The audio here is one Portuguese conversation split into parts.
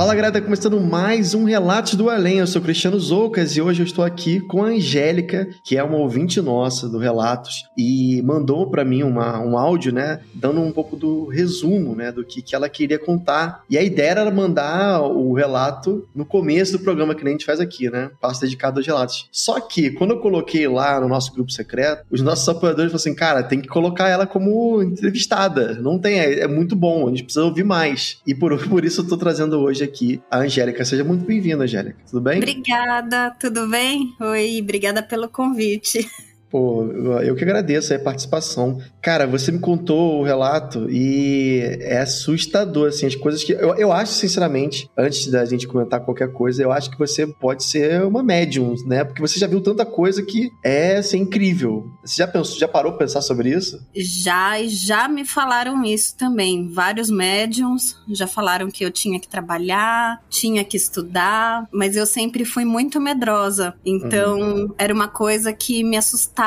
Fala galera, tá começando mais um Relatos do Além. Eu sou Cristiano Zoucas e hoje eu estou aqui com a Angélica, que é uma ouvinte nossa do Relatos e mandou para mim uma, um áudio, né, dando um pouco do resumo, né, do que, que ela queria contar. E a ideia era mandar o relato no começo do programa que nem a gente faz aqui, né, passo dedicado aos relatos. Só que quando eu coloquei lá no nosso grupo secreto, os nossos apoiadores falaram assim, cara, tem que colocar ela como entrevistada. Não tem, é, é muito bom, a gente precisa ouvir mais. E por, por isso eu tô trazendo hoje hoje aqui a Angélica. Seja muito bem-vinda, Angélica. Tudo bem? Obrigada, tudo bem? Oi, obrigada pelo convite. Pô, eu que agradeço a participação. Cara, você me contou o relato e é assustador, assim, as coisas que. Eu, eu acho, sinceramente, antes da gente comentar qualquer coisa, eu acho que você pode ser uma médium, né? Porque você já viu tanta coisa que é assim, incrível. Você já pensou, já parou pra pensar sobre isso? Já, e já me falaram isso também. Vários médiums já falaram que eu tinha que trabalhar, tinha que estudar, mas eu sempre fui muito medrosa. Então, uhum. era uma coisa que me assustava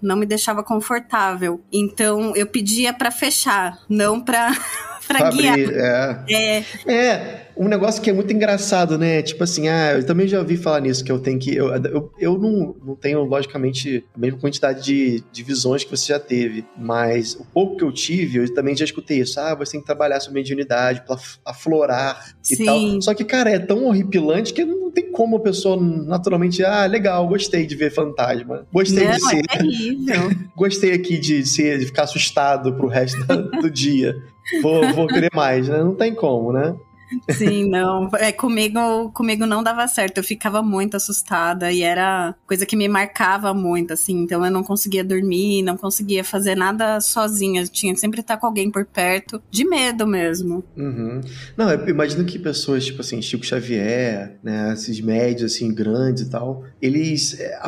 não me deixava confortável. Então eu pedia para fechar, não para para guiar. É. é. é um negócio que é muito engraçado, né? Tipo assim, ah, eu também já ouvi falar nisso, que eu tenho que. Eu, eu, eu não, não tenho, logicamente, a mesma quantidade de, de visões que você já teve, mas o pouco que eu tive, eu também já escutei isso. Ah, você tem que trabalhar sua mediunidade pra aflorar e Sim. tal. Só que, cara, é tão horripilante que não tem como a pessoa naturalmente, ah, legal, gostei de ver fantasma. Gostei não, de ser. É gostei aqui de ser, de ficar assustado pro resto do dia. Vou, vou querer mais, né? Não tem como, né? Sim, não. É, comigo, comigo não dava certo. Eu ficava muito assustada e era coisa que me marcava muito, assim. Então eu não conseguia dormir, não conseguia fazer nada sozinha. Eu tinha que sempre estar com alguém por perto, de medo mesmo. Uhum. Não, eu imagino que pessoas, tipo assim, Chico Xavier, né, esses médios, assim, grandes e tal, eles, é,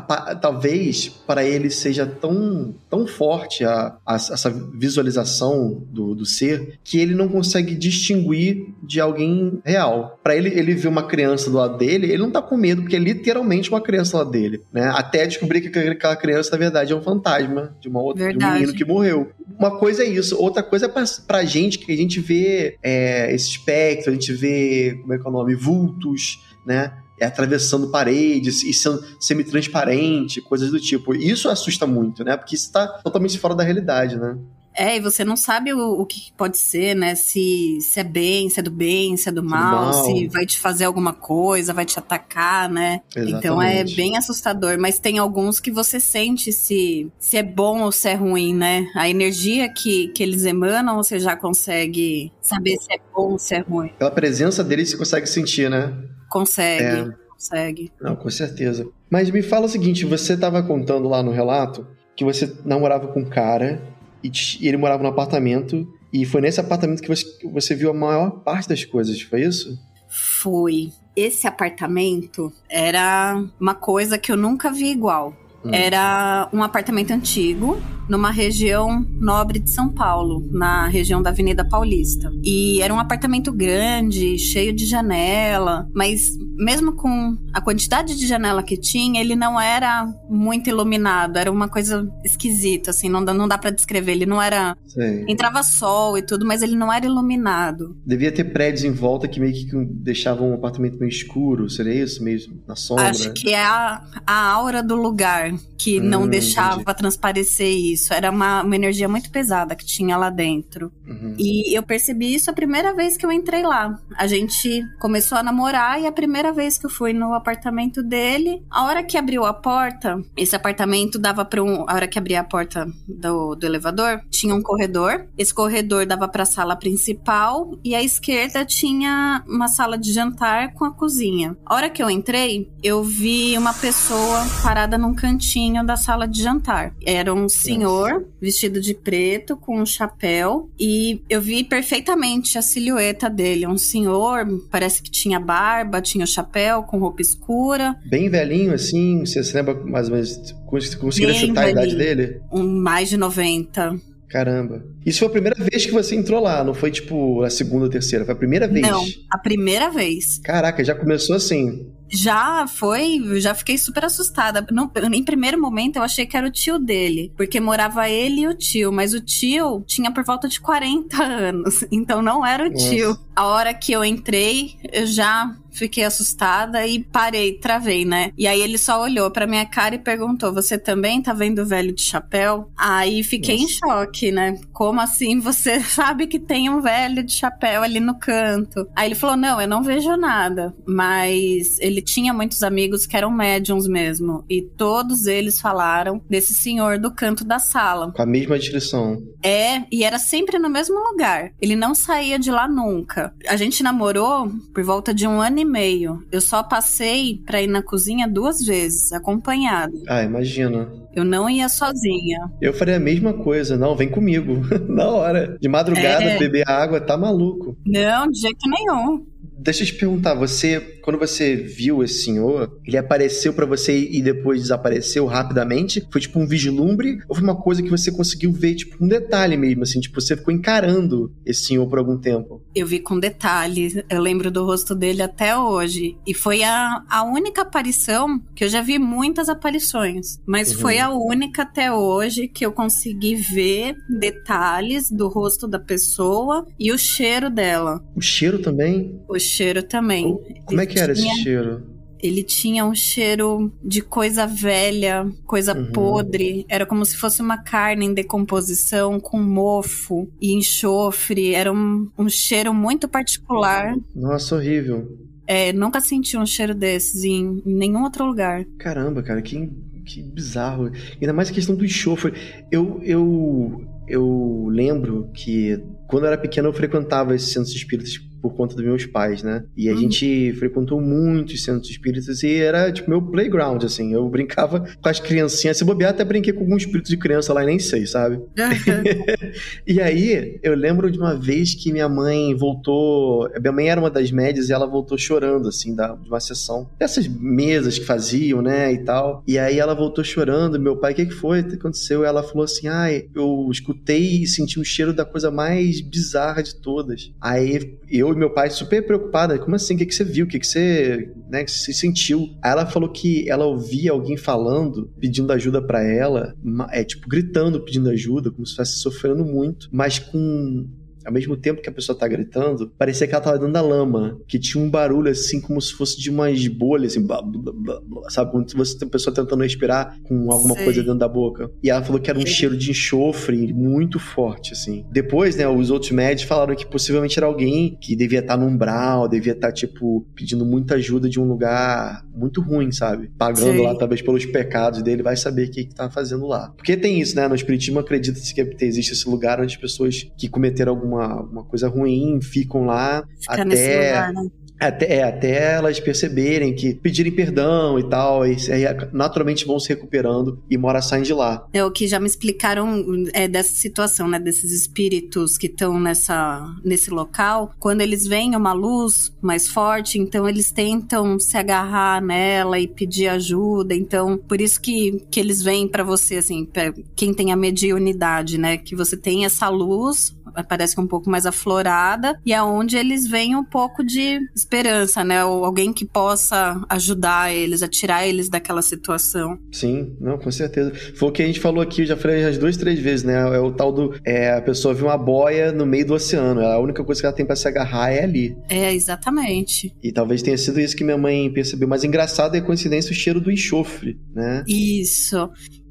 talvez para eles seja tão, tão forte a, a essa visualização do, do ser que ele não consegue distinguir de alguém real. Para ele, ele ver uma criança do lado dele, ele não tá com medo, porque é literalmente uma criança do lado dele, né? Até descobrir que aquela criança, na verdade, é um fantasma de, uma outra, de um menino que morreu. Uma coisa é isso, outra coisa é pra, pra gente, que a gente vê é, esse espectro, a gente vê, como é que é o nome, vultos, né? é atravessando paredes e sendo semi-transparente, coisas do tipo. Isso assusta muito, né? Porque isso está totalmente fora da realidade, né? É, e você não sabe o, o, que pode ser, né? Se, se é bem, se é do bem, se é do mal, mal, se vai te fazer alguma coisa, vai te atacar, né? Exatamente. Então é bem assustador. Mas tem alguns que você sente se, se é bom ou se é ruim, né? A energia que, que eles emanam, você já consegue saber se é bom ou se é ruim. Pela presença deles, você consegue sentir, né? Consegue. É. Consegue. Não, com certeza. Mas me fala o seguinte: você estava contando lá no relato que você namorava com um cara e, e ele morava no apartamento. E foi nesse apartamento que você, você viu a maior parte das coisas, foi isso? Foi. Esse apartamento era uma coisa que eu nunca vi igual. Hum. Era um apartamento antigo, numa região nobre de São Paulo, na região da Avenida Paulista. E era um apartamento grande, cheio de janela, mas mesmo com a quantidade de janela que tinha, ele não era muito iluminado, era uma coisa esquisita, assim, não dá, não dá para descrever. Ele não era. Sei. Entrava sol e tudo, mas ele não era iluminado. Devia ter prédios em volta que meio que deixavam um apartamento meio escuro, seria isso? Meio na sombra? Acho que é a, a aura do lugar que hum, não deixava entendi. transparecer isso. Era uma, uma energia muito pesada que tinha lá dentro. Uhum. E eu percebi isso a primeira vez que eu entrei lá. A gente começou a namorar e a primeira vez que eu fui no apartamento dele, a hora que abriu a porta, esse apartamento dava para um. A hora que abria a porta do, do elevador, tinha um corredor. Esse corredor dava para a sala principal e à esquerda tinha uma sala de jantar com a cozinha. A hora que eu entrei, eu vi uma pessoa parada num cantinho cantinho da sala de jantar. Era um senhor Nossa. vestido de preto com um chapéu e eu vi perfeitamente a silhueta dele. Um senhor, parece que tinha barba, tinha o chapéu com roupa escura. Bem velhinho assim, você se lembra mais ou menos, conseguiu chutar a idade dele? Um mais de 90. Caramba. Isso foi a primeira vez que você entrou lá, não foi tipo a segunda ou terceira, foi a primeira vez? Não, a primeira vez. Caraca, já começou assim. Já foi, já fiquei super assustada. No, em primeiro momento eu achei que era o tio dele, porque morava ele e o tio, mas o tio tinha por volta de 40 anos, então não era o Nossa. tio. A hora que eu entrei, eu já fiquei assustada e parei, travei, né? E aí ele só olhou pra minha cara e perguntou: Você também tá vendo o velho de chapéu? Aí fiquei Nossa. em choque, né? Como assim você sabe que tem um velho de chapéu ali no canto? Aí ele falou: Não, eu não vejo nada. Mas ele tinha muitos amigos que eram médiums mesmo. E todos eles falaram desse senhor do canto da sala. Com a mesma descrição. É, e era sempre no mesmo lugar. Ele não saía de lá nunca. A gente namorou por volta de um ano e meio. Eu só passei pra ir na cozinha duas vezes, acompanhado. Ah, imagina. Eu não ia sozinha. Eu faria a mesma coisa. Não, vem comigo. na hora. De madrugada, é... beber água, tá maluco. Não, de jeito nenhum. Deixa eu te perguntar, você, quando você viu esse senhor, ele apareceu para você e depois desapareceu rapidamente? Foi tipo um vislumbre? Ou foi uma coisa que você conseguiu ver, tipo, um detalhe mesmo, assim, tipo, você ficou encarando esse senhor por algum tempo? Eu vi com detalhe, eu lembro do rosto dele até hoje. E foi a, a única aparição que eu já vi muitas aparições, mas uhum. foi a única até hoje que eu consegui ver detalhes do rosto da pessoa e o cheiro dela. O cheiro também? O cheiro também. Como é que era tinha, esse cheiro? Ele tinha um cheiro de coisa velha, coisa uhum. podre. Era como se fosse uma carne em decomposição, com mofo e enxofre. Era um, um cheiro muito particular. Nossa, horrível. É, nunca senti um cheiro desses em, em nenhum outro lugar. Caramba, cara, que, que bizarro. Ainda mais a questão do enxofre. Eu, eu, eu lembro que quando eu era pequeno eu frequentava esses centros espíritas por conta dos meus pais, né? E a uhum. gente frequentou muitos centros espíritas e era, tipo, meu playground, assim. Eu brincava com as criancinhas. Se bobear, até brinquei com algum espírito de criança lá e nem sei, sabe? E aí, eu lembro de uma vez que minha mãe voltou... Minha mãe era uma das médias e ela voltou chorando, assim, da, de uma sessão. Dessas mesas que faziam, né, e tal. E aí ela voltou chorando. Meu pai, o que, que foi? O que aconteceu? Ela falou assim, ai, eu escutei e senti um cheiro da coisa mais bizarra de todas. Aí eu meu pai super preocupada, como assim? O que, que você viu? O que, que você, né, que sentiu? Aí ela falou que ela ouvia alguém falando, pedindo ajuda para ela, é tipo gritando, pedindo ajuda, como se estivesse sofrendo muito, mas com ao mesmo tempo que a pessoa tá gritando, parecia que ela tava dentro da lama, que tinha um barulho assim, como se fosse de umas bolhas, assim, blá, blá, blá, blá, sabe? Quando você tem a pessoa tentando respirar com alguma Sei. coisa dentro da boca. E ela falou que era um cheiro de enxofre muito forte, assim. Depois, né, os outros médicos falaram que possivelmente era alguém que devia estar tá no umbral, devia estar, tá, tipo, pedindo muita ajuda de um lugar muito ruim, sabe? Pagando Sim. lá, talvez, pelos pecados dele, vai saber o que, que tá fazendo lá. Porque tem isso, né? No Espiritismo acredita-se que existe esse lugar onde as pessoas que cometeram alguma uma, uma coisa ruim, ficam lá até. Lugar, né? Até, é, até elas perceberem que pedirem perdão e tal, e aí naturalmente vão se recuperando e mora saem de lá. É o que já me explicaram é, dessa situação, né? Desses espíritos que estão nesse local. Quando eles veem uma luz mais forte, então eles tentam se agarrar nela e pedir ajuda. Então, por isso que, que eles vêm para você, assim, pra quem tem a mediunidade, né? Que você tem essa luz parece que é um pouco mais aflorada, e aonde é eles veem um pouco de esperança, né? Ou alguém que possa ajudar eles, a tirar eles daquela situação. Sim, não, com certeza. Foi o que a gente falou aqui, eu já falei as duas, três vezes, né? É o tal do. É, a pessoa vê uma boia no meio do oceano. A única coisa que ela tem para se agarrar é ali. É, exatamente. E talvez tenha sido isso que minha mãe percebeu. Mas engraçado é a coincidência o cheiro do enxofre, né? Isso.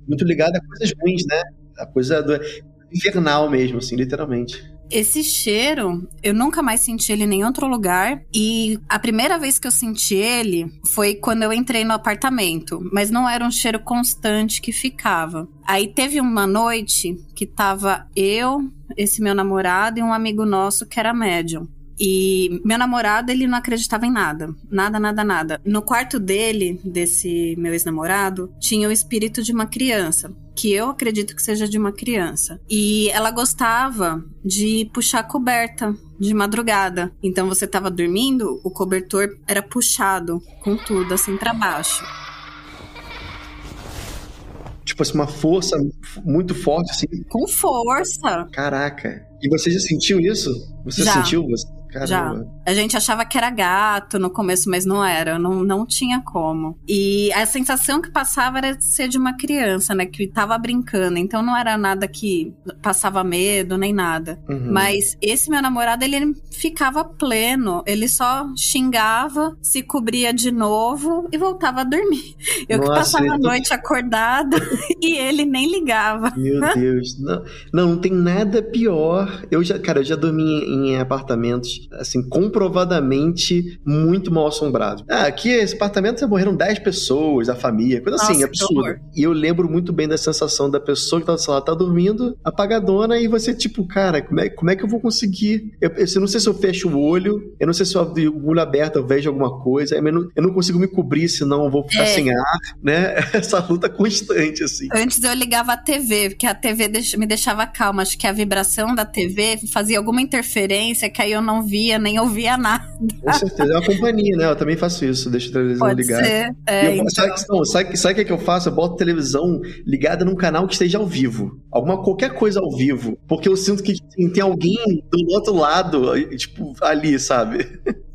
Muito ligado a coisas ruins, né? A coisa do infernal mesmo, assim, literalmente. Esse cheiro, eu nunca mais senti ele em nenhum outro lugar. E a primeira vez que eu senti ele foi quando eu entrei no apartamento. Mas não era um cheiro constante que ficava. Aí teve uma noite que tava eu, esse meu namorado e um amigo nosso que era médium. E meu namorado, ele não acreditava em nada. Nada, nada, nada. No quarto dele, desse meu ex-namorado, tinha o espírito de uma criança. Que eu acredito que seja de uma criança. E ela gostava de puxar a coberta de madrugada. Então você tava dormindo, o cobertor era puxado com tudo assim para baixo. Tipo assim, uma força muito forte, assim. Com força. Caraca. E você já sentiu isso? Você já. sentiu? Você... Caramba. Já. A gente achava que era gato no começo, mas não era. Não, não tinha como. E a sensação que passava era de ser de uma criança, né? Que tava brincando. Então não era nada que passava medo, nem nada. Uhum. Mas esse meu namorado, ele ficava pleno. Ele só xingava, se cobria de novo e voltava a dormir. Eu Nossa, que passava a noite acordada e ele nem ligava. Meu Deus. Não, não, não tem nada pior. Eu já, cara, eu já dormi em apartamentos assim, comprovadamente muito mal assombrado. Ah, aqui esse apartamento morreram 10 pessoas, a família, coisa assim, Nossa, assim, absurda. E eu lembro muito bem da sensação da pessoa que tá, sei lá, tá dormindo, apagadona, e você, tipo, cara, como é, como é que eu vou conseguir? Eu, eu, eu não sei se eu fecho o olho, eu não sei se eu abro o olho aberto, eu vejo alguma coisa, eu não, eu não consigo me cobrir, senão eu vou ficar é. sem ar, né? Essa luta constante, assim. Antes eu ligava a TV, porque a TV me deixava calma, acho que a vibração da TV fazia alguma interferência que aí eu não via nem ouvia nada. Com certeza, é uma companhia, né? Eu também faço isso, deixo a televisão Pode ligada. Ser. É, eu, então... sabe, não, sabe, sabe o que, é que eu faço? Eu boto a televisão ligada num canal que esteja ao vivo. Alguma, qualquer coisa ao vivo. Porque eu sinto que assim, tem alguém do outro lado, tipo, ali, sabe?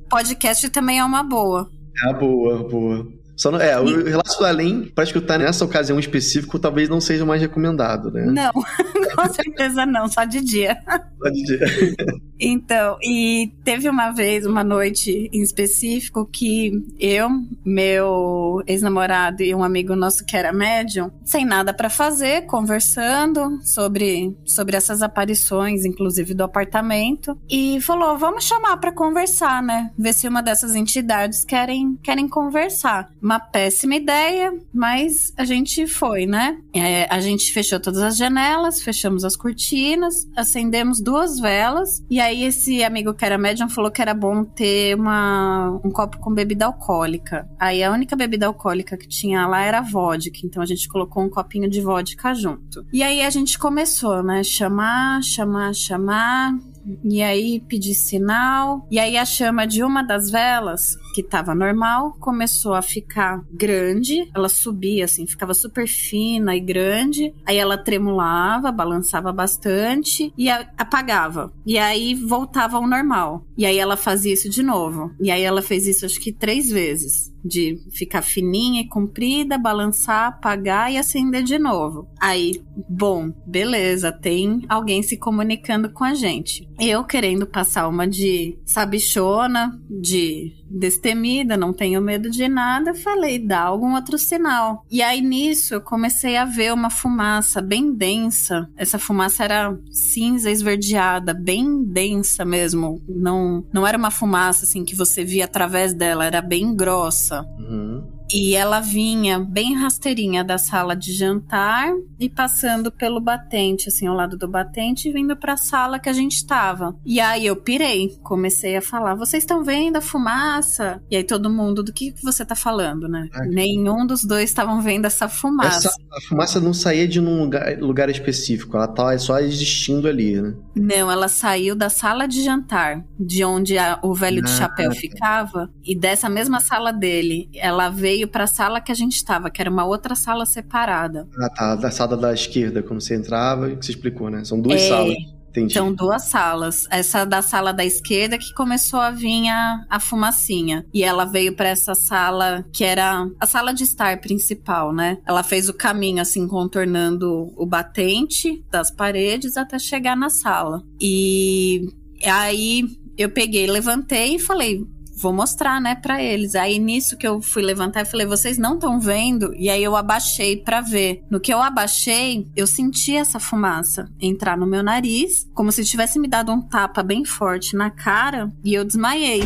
Podcast também é uma boa. É boa, boa. Só não, é, o Relatos do Além, para escutar nessa ocasião específica, talvez não seja mais recomendado, né? Não, com certeza não, só de dia. Só de dia. então, e teve uma vez, uma noite em específico, que eu, meu ex-namorado e um amigo nosso que era médium, sem nada para fazer, conversando sobre, sobre essas aparições, inclusive do apartamento, e falou: vamos chamar para conversar, né? Ver se uma dessas entidades querem, querem conversar uma péssima ideia, mas a gente foi, né? É, a gente fechou todas as janelas, fechamos as cortinas, acendemos duas velas, e aí esse amigo que era médium falou que era bom ter uma, um copo com bebida alcoólica. Aí a única bebida alcoólica que tinha lá era vodka, então a gente colocou um copinho de vodka junto. E aí a gente começou, né? Chamar, chamar, chamar. E aí pedi sinal. E aí a chama de uma das velas, que estava normal, começou a ficar grande. Ela subia assim, ficava super fina e grande. Aí ela tremulava, balançava bastante e apagava. E aí voltava ao normal. E aí ela fazia isso de novo. E aí ela fez isso acho que três vezes de ficar fininha e comprida, balançar, apagar e acender de novo. Aí, bom, beleza, tem alguém se comunicando com a gente. Eu querendo passar uma de sabichona, de destemida, não tenho medo de nada, falei, dá algum outro sinal. E aí nisso eu comecei a ver uma fumaça bem densa. Essa fumaça era cinza esverdeada, bem densa mesmo. Não, não era uma fumaça assim que você via através dela, era bem grossa. Uhum. E ela vinha bem rasteirinha da sala de jantar e passando pelo batente, assim, ao lado do batente, e vindo para a sala que a gente estava. E aí eu pirei, comecei a falar: "Vocês estão vendo a fumaça?" E aí todo mundo: "Do que você tá falando, né?" Nenhum dos dois estavam vendo essa fumaça. Essa, a fumaça não saía de um lugar, lugar específico, ela tá só existindo ali, né? Não, ela saiu da sala de jantar, de onde a, o velho de ah, chapéu tá. ficava, e dessa mesma sala dele, ela veio veio para a sala que a gente estava, que era uma outra sala separada. Ah, tá. Da sala da esquerda, quando você entrava, que você explicou, né? São duas é... salas. Entendi. São duas salas. Essa da sala da esquerda que começou a vir a, a fumacinha. E ela veio para essa sala que era a sala de estar principal, né? Ela fez o caminho assim, contornando o batente das paredes até chegar na sala. E aí eu peguei, levantei e falei: vou mostrar, né, para eles. Aí nisso que eu fui levantar, eu falei, vocês não estão vendo? E aí eu abaixei para ver. No que eu abaixei, eu senti essa fumaça entrar no meu nariz, como se tivesse me dado um tapa bem forte na cara, e eu desmaiei.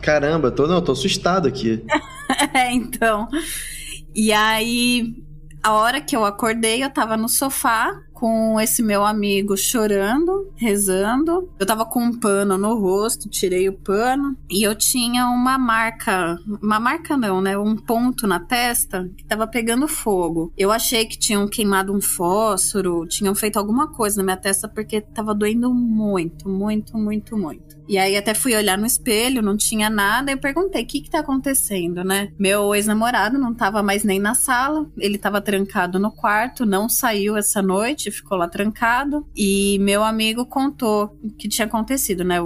Caramba, tô não, tô assustado aqui. é, então. E aí a hora que eu acordei, eu tava no sofá com esse meu amigo chorando, rezando. Eu tava com um pano no rosto, tirei o pano e eu tinha uma marca, uma marca não, né? Um ponto na testa que tava pegando fogo. Eu achei que tinham queimado um fósforo, tinham feito alguma coisa na minha testa porque tava doendo muito, muito, muito, muito. E aí até fui olhar no espelho, não tinha nada, eu perguntei: o que que tá acontecendo, né? Meu ex-namorado não tava mais nem na sala, ele tava trancado no quarto, não saiu essa noite, ficou lá trancado. E meu amigo contou o que tinha acontecido, né?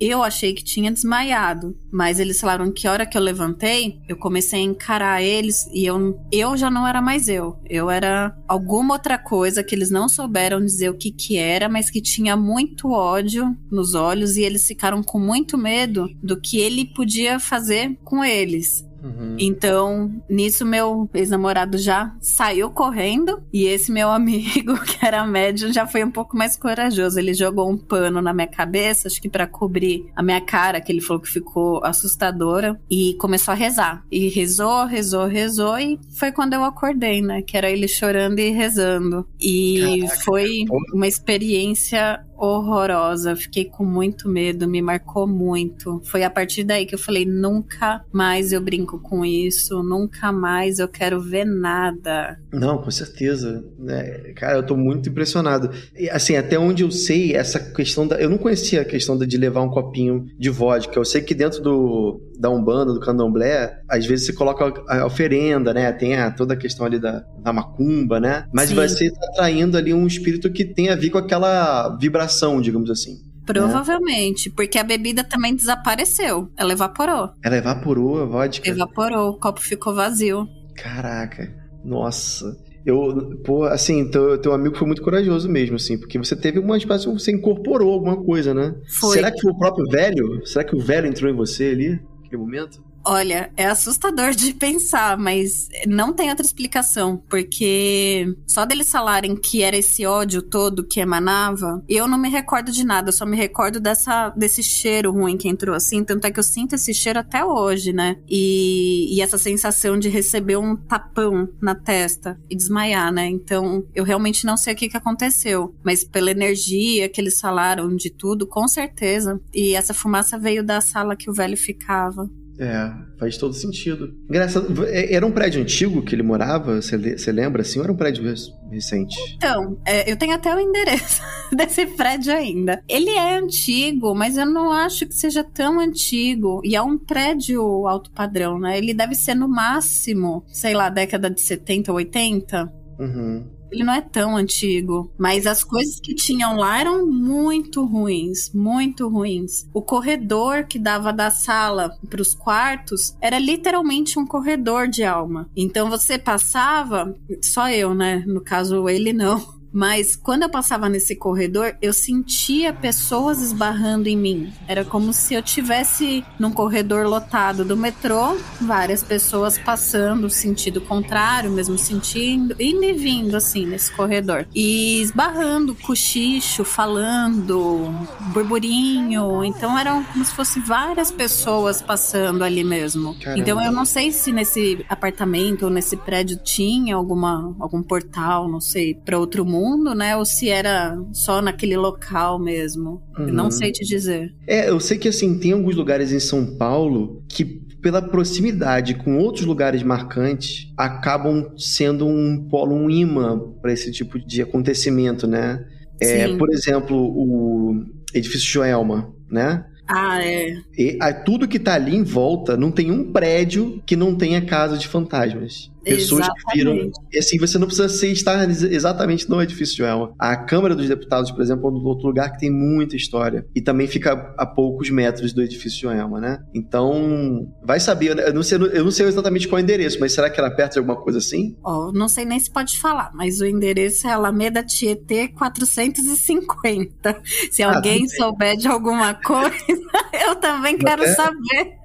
Eu achei que tinha desmaiado, mas eles falaram que a hora que eu levantei, eu comecei a encarar eles e eu, eu já não era mais eu. Eu era alguma outra coisa que eles não souberam dizer o que que era, mas que tinha muito ódio nos olhos e eles ficaram com muito medo do que ele podia fazer com eles. Uhum. Então, nisso, meu ex-namorado já saiu correndo. E esse meu amigo, que era médium, já foi um pouco mais corajoso. Ele jogou um pano na minha cabeça, acho que para cobrir a minha cara, que ele falou que ficou assustadora. E começou a rezar. E rezou, rezou, rezou. E foi quando eu acordei, né? Que era ele chorando e rezando. E Caraca, foi uma experiência horrorosa. Fiquei com muito medo, me marcou muito. Foi a partir daí que eu falei: nunca mais eu brinco com isso, nunca mais eu quero ver nada. Não, com certeza. É, cara, eu tô muito impressionado. E, assim, até onde eu sei, essa questão da. Eu não conhecia a questão de levar um copinho de vodka. Eu sei que dentro do, da Umbanda, do Candomblé, às vezes você coloca a oferenda, né? Tem a, toda a questão ali da, da macumba, né? Mas Sim. você está atraindo ali um espírito que tem a ver com aquela vibração, digamos assim. Provavelmente, porque a bebida também desapareceu. Ela evaporou. Ela evaporou a vodka? Evaporou, o copo ficou vazio. Caraca, nossa. Eu, pô, assim, teu, teu amigo foi muito corajoso mesmo, assim, porque você teve uma espécie, você incorporou alguma coisa, né? Foi. Será que foi o próprio velho? Será que o velho entrou em você ali, naquele momento? Olha, é assustador de pensar, mas não tem outra explicação, porque só deles falarem que era esse ódio todo que emanava, eu não me recordo de nada, só me recordo dessa, desse cheiro ruim que entrou assim, tanto é que eu sinto esse cheiro até hoje, né? E, e essa sensação de receber um tapão na testa e desmaiar, né? Então, eu realmente não sei o que, que aconteceu, mas pela energia que eles falaram de tudo, com certeza. E essa fumaça veio da sala que o velho ficava. É, faz todo sentido. Engraçado, é, era um prédio antigo que ele morava? Você lembra assim? Ou era um prédio recente? Então, é, eu tenho até o endereço desse prédio ainda. Ele é antigo, mas eu não acho que seja tão antigo. E é um prédio alto padrão, né? Ele deve ser no máximo, sei lá, década de 70, 80. Uhum. Ele não é tão antigo, mas as coisas que tinham lá eram muito ruins, muito ruins. O corredor que dava da sala para os quartos era literalmente um corredor de alma. Então você passava, só eu, né? No caso ele não mas quando eu passava nesse corredor, eu sentia pessoas esbarrando em mim. Era como se eu tivesse num corredor lotado do metrô, várias pessoas passando sentido contrário, mesmo sentindo, indo e vindo assim nesse corredor. E esbarrando, cochicho, falando, burburinho. Então eram como se fossem várias pessoas passando ali mesmo. Caramba. Então eu não sei se nesse apartamento ou nesse prédio tinha alguma algum portal, não sei, para outro mundo mundo, né? Ou se era só naquele local mesmo. Uhum. Não sei te dizer. É, eu sei que assim, tem alguns lugares em São Paulo que pela proximidade com outros lugares marcantes, acabam sendo um polo, um imã para esse tipo de acontecimento, né? É, por exemplo, o edifício Joelma, né? Ah, é. E, a, tudo que tá ali em volta, não tem um prédio que não tenha casa de fantasmas. Pessoas exatamente. que viram. E assim, você não precisa ser, estar exatamente no edifício de Elma. A Câmara dos Deputados, por exemplo, é um outro lugar que tem muita história. E também fica a poucos metros do edifício de Elma, né? Então, vai saber. Eu não, sei, eu não sei exatamente qual é o endereço, mas será que era perto de alguma coisa assim? Ó, oh, não sei nem se pode falar, mas o endereço é Alameda Tietê 450. Se ah, alguém souber de alguma coisa, eu também quero é? saber.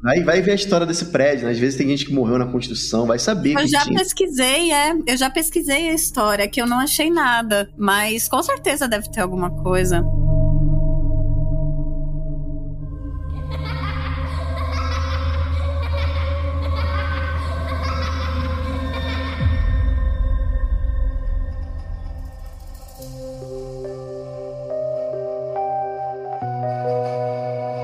Vai, vai ver a história desse prédio, né? Às vezes tem gente que morreu na construção, vai saber. Eu já tinha. pesquisei, é. Eu já pesquisei a história, que eu não achei nada. Mas com certeza deve ter alguma coisa.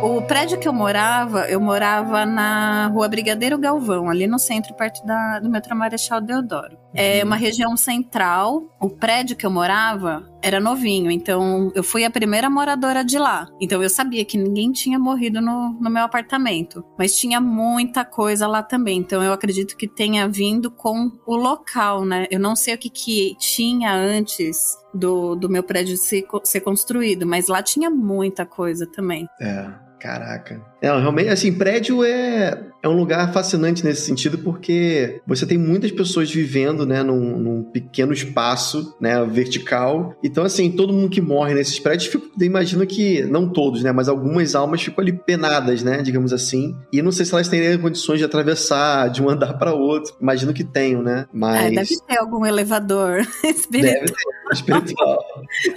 O prédio que eu morava, eu morava na rua Brigadeiro Galvão, ali no centro, perto da, do metrô Marechal Deodoro. É uhum. uma região central. O prédio que eu morava era novinho, então eu fui a primeira moradora de lá. Então eu sabia que ninguém tinha morrido no, no meu apartamento. Mas tinha muita coisa lá também. Então eu acredito que tenha vindo com o local, né? Eu não sei o que, que tinha antes do, do meu prédio ser, ser construído, mas lá tinha muita coisa também. É. Caraca. Não, realmente, assim, prédio é, é um lugar fascinante nesse sentido porque você tem muitas pessoas vivendo, né, num, num pequeno espaço, né, vertical. Então, assim, todo mundo que morre nesses prédios, fico, imagino que, não todos, né, mas algumas almas ficam ali penadas, né, digamos assim. E não sei se elas teriam condições de atravessar de um andar para outro. Imagino que tenham, né, mas... É, deve ter algum elevador espiritual. Deve ter, espiritual.